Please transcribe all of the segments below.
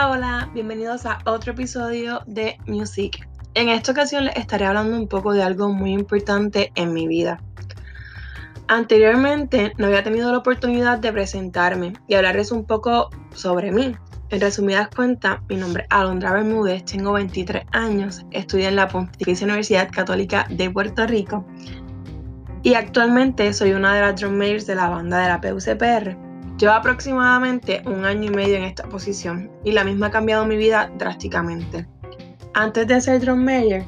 Hola, bienvenidos a otro episodio de Music. En esta ocasión les estaré hablando un poco de algo muy importante en mi vida. Anteriormente no había tenido la oportunidad de presentarme y hablarles un poco sobre mí. En resumidas cuentas, mi nombre es Alondra Bermúdez, tengo 23 años, estudio en la Pontificia Universidad Católica de Puerto Rico y actualmente soy una de las drum de la banda de la PUCPR. Llevo aproximadamente un año y medio en esta posición y la misma ha cambiado mi vida drásticamente. Antes de ser drum major,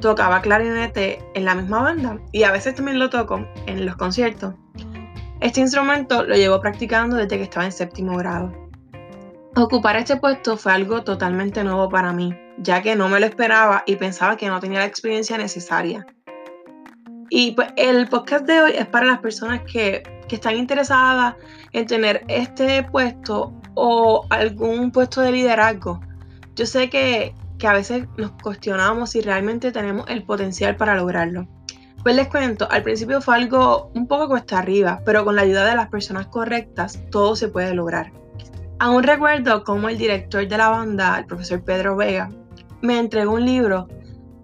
tocaba clarinete en la misma banda y a veces también lo toco en los conciertos. Este instrumento lo llevo practicando desde que estaba en séptimo grado. Ocupar este puesto fue algo totalmente nuevo para mí, ya que no me lo esperaba y pensaba que no tenía la experiencia necesaria. Y pues el podcast de hoy es para las personas que, que están interesadas en tener este puesto o algún puesto de liderazgo. Yo sé que, que a veces nos cuestionamos si realmente tenemos el potencial para lograrlo. Pues les cuento, al principio fue algo un poco cuesta arriba, pero con la ayuda de las personas correctas todo se puede lograr. Aún recuerdo cómo el director de la banda, el profesor Pedro Vega, me entregó un libro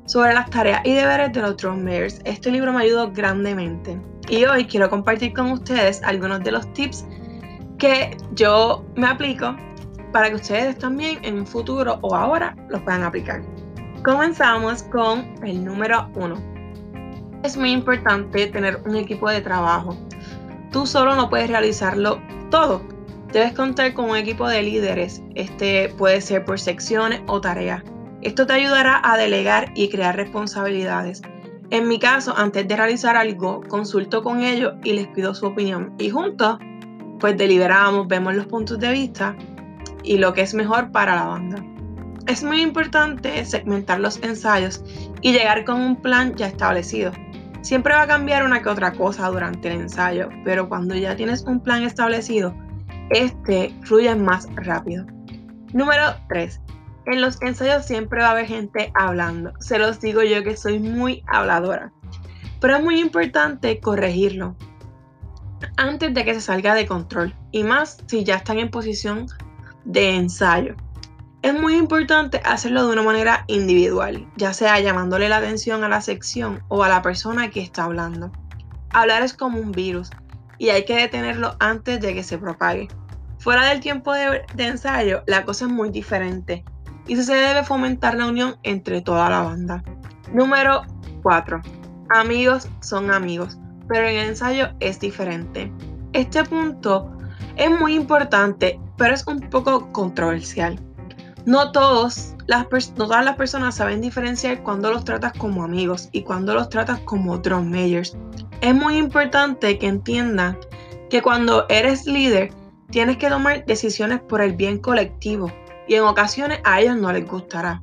sobre las tareas y deberes de los drummers. Este libro me ayudó grandemente y hoy quiero compartir con ustedes algunos de los tips que yo me aplico para que ustedes también en un futuro o ahora los puedan aplicar. Comenzamos con el número uno. Es muy importante tener un equipo de trabajo. Tú solo no puedes realizarlo todo. Debes contar con un equipo de líderes. Este puede ser por secciones o tareas. Esto te ayudará a delegar y crear responsabilidades. En mi caso, antes de realizar algo, consulto con ellos y les pido su opinión. Y juntos, pues deliberamos, vemos los puntos de vista y lo que es mejor para la banda. Es muy importante segmentar los ensayos y llegar con un plan ya establecido. Siempre va a cambiar una que otra cosa durante el ensayo, pero cuando ya tienes un plan establecido, este fluye más rápido. Número 3. En los ensayos siempre va a haber gente hablando. Se los digo yo que soy muy habladora. Pero es muy importante corregirlo antes de que se salga de control. Y más si ya están en posición de ensayo. Es muy importante hacerlo de una manera individual, ya sea llamándole la atención a la sección o a la persona que está hablando. Hablar es como un virus y hay que detenerlo antes de que se propague. Fuera del tiempo de, ensayo, la cosa es muy diferente y se debe fomentar la unión entre toda la banda. Número 4. Amigos son amigos, pero en el ensayo es diferente. Este punto es muy importante pero es un poco controversial. No, las todas las personas saben diferenciar cuando los tratas como amigos y cuando los tratas como drum majors. Es muy importante que entiendan que cuando eres líder tienes que tomar decisiones por el bien colectivo y en ocasiones a ellos no les gustará.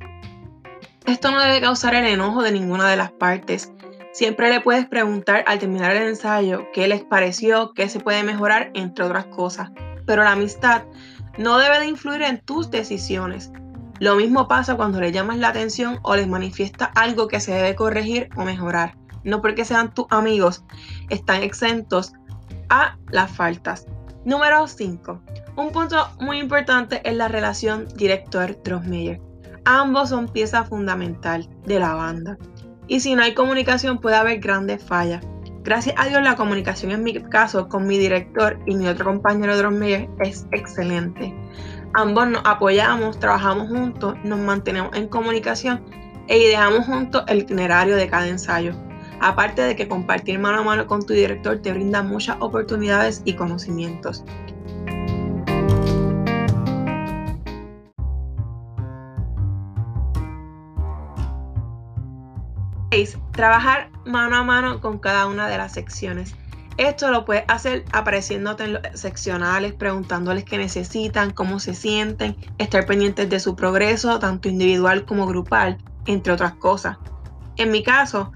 Esto no debe causar el enojo de ninguna de las partes. Siempre le puedes preguntar al terminar el ensayo qué les pareció, qué se puede mejorar, entre otras cosas pero la amistad no debe de influir en tus decisiones. Lo mismo pasa cuando le llamas la atención o les manifiesta algo que se debe corregir o mejorar. No porque sean tus amigos, están exentos a las faltas. Número 5. Un punto muy importante es la relación director-Trossmeyer. Ambos son pieza fundamental de la banda. Y si no hay comunicación puede haber grandes fallas. Gracias a Dios la comunicación en mi caso con mi director y mi otro compañero medios es excelente. Ambos nos apoyamos, trabajamos juntos, nos mantenemos en comunicación e ideamos juntos el itinerario de cada ensayo. Aparte de que compartir mano a mano con tu director te brinda muchas oportunidades y conocimientos. Trabajar mano a mano con cada una de las secciones. Esto lo puedes hacer apareciéndote en los seccionales, preguntándoles qué necesitan, cómo se sienten, estar pendientes de su progreso, tanto individual como grupal, entre otras cosas. En mi caso,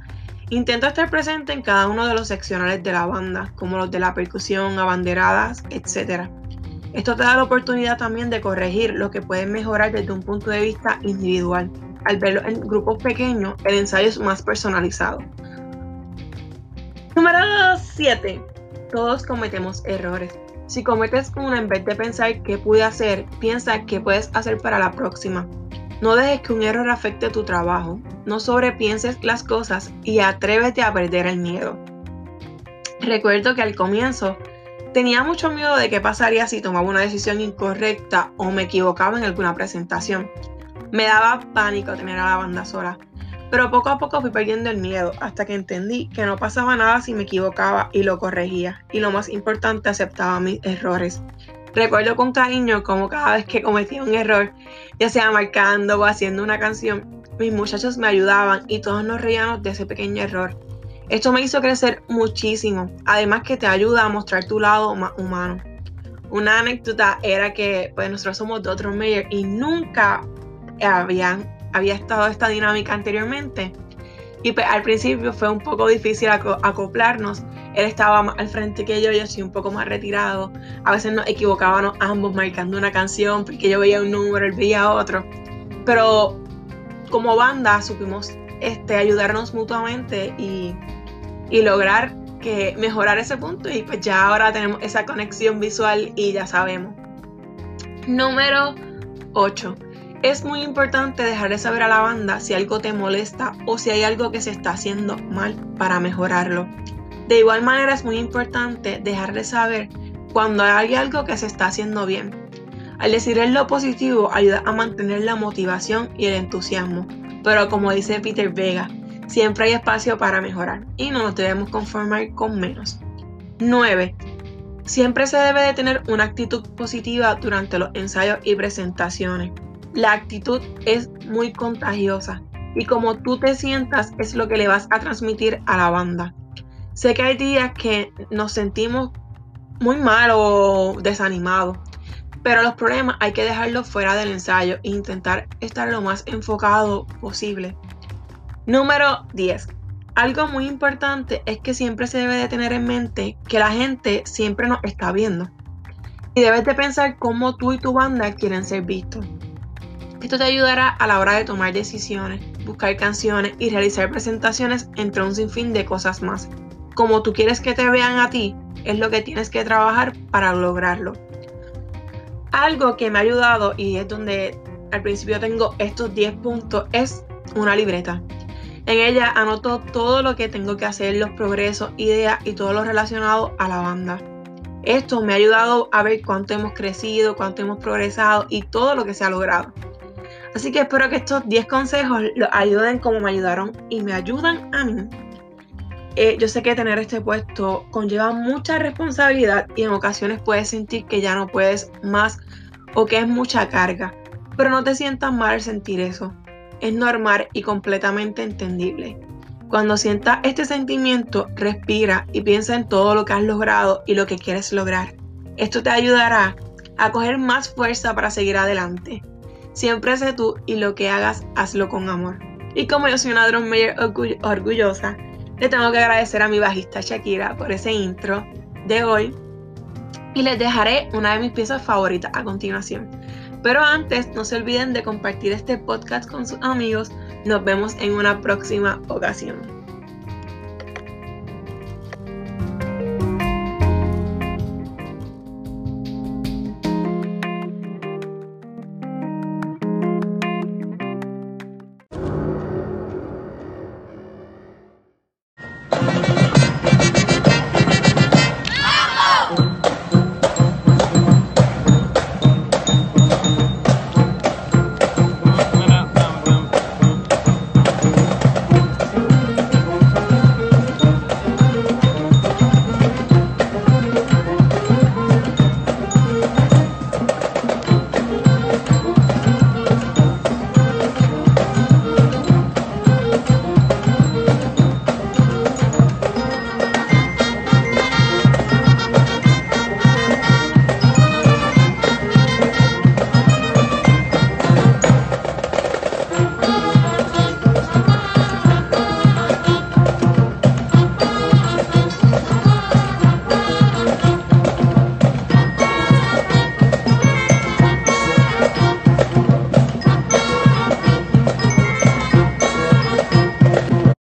intento estar presente en cada uno de los seccionales de la banda, como los de la percusión, abanderadas, etc. Esto te da la oportunidad también de corregir lo que puedes mejorar desde un punto de vista individual al verlo en grupos pequeños, el ensayo es más personalizado. Número 7. Todos cometemos errores. Si cometes una en vez de pensar qué pude hacer, piensa qué puedes hacer para la próxima. No dejes que un error afecte tu trabajo. No sobrepienses las cosas y atrévete a perder el miedo. Recuerdo que al comienzo tenía mucho miedo de qué pasaría si tomaba una decisión incorrecta o me equivocaba en alguna presentación. Me daba pánico tener a la banda sola, pero poco a poco fui perdiendo el miedo hasta que entendí que no pasaba nada si me equivocaba y lo corregía. Y lo más importante, aceptaba mis errores. Recuerdo con cariño como cada vez que cometía un error, ya sea marcando o haciendo una canción, mis muchachos me ayudaban y todos nos reíamos de ese pequeño error. Esto me hizo crecer muchísimo, además que te ayuda a mostrar tu lado más humano. Una anécdota era que pues nosotros somos de otro mayor y nunca habían había estado esta dinámica anteriormente. Y pues, al principio fue un poco difícil acoplarnos. Él estaba más al frente que yo, yo estoy un poco más retirado. A veces nos equivocábamos ambos marcando una canción porque yo veía un número, él veía otro. Pero como banda supimos este, ayudarnos mutuamente y, y lograr que mejorar ese punto y pues ya ahora tenemos esa conexión visual y ya sabemos. Número 8. Es muy importante dejarle saber a la banda si algo te molesta o si hay algo que se está haciendo mal para mejorarlo. De igual manera es muy importante dejarle saber cuando hay algo que se está haciendo bien. Al decirle lo positivo ayuda a mantener la motivación y el entusiasmo, pero como dice Peter Vega, siempre hay espacio para mejorar y no nos debemos conformar con menos. 9. Siempre se debe de tener una actitud positiva durante los ensayos y presentaciones la actitud es muy contagiosa y como tú te sientas es lo que le vas a transmitir a la banda. Sé que hay días que nos sentimos muy mal o desanimados, pero los problemas hay que dejarlos fuera del ensayo e intentar estar lo más enfocado posible. Número 10. Algo muy importante es que siempre se debe de tener en mente que la gente siempre nos está viendo. Y debes de pensar cómo tú y tu banda quieren ser vistos. Esto te ayudará a la hora de tomar decisiones, buscar canciones y realizar presentaciones entre un sinfín de cosas más. Como tú quieres que te vean a ti, es lo que tienes que trabajar para lograrlo. Algo que me ha ayudado y es donde al principio tengo estos 10 puntos es una libreta. En ella anoto todo lo que tengo que hacer, los progresos, ideas y todo lo relacionado a la banda. Esto me ha ayudado a ver cuánto hemos crecido, cuánto hemos progresado y todo lo que se ha logrado. Así que espero que estos 10 consejos los ayuden como me ayudaron y me ayudan a mí. Eh, yo sé que tener este puesto conlleva mucha responsabilidad y en ocasiones puedes sentir que ya no puedes más o que es mucha carga, pero no te sientas mal al sentir eso. Es normal y completamente entendible. Cuando sientas este sentimiento, respira y piensa en todo lo que has logrado y lo que quieres lograr. Esto te ayudará a coger más fuerza para seguir adelante. Siempre sé tú y lo que hagas, hazlo con amor. Y como yo soy una drum mayor orgullosa, le tengo que agradecer a mi bajista Shakira por ese intro de hoy. Y les dejaré una de mis piezas favoritas a continuación. Pero antes, no se olviden de compartir este podcast con sus amigos. Nos vemos en una próxima ocasión.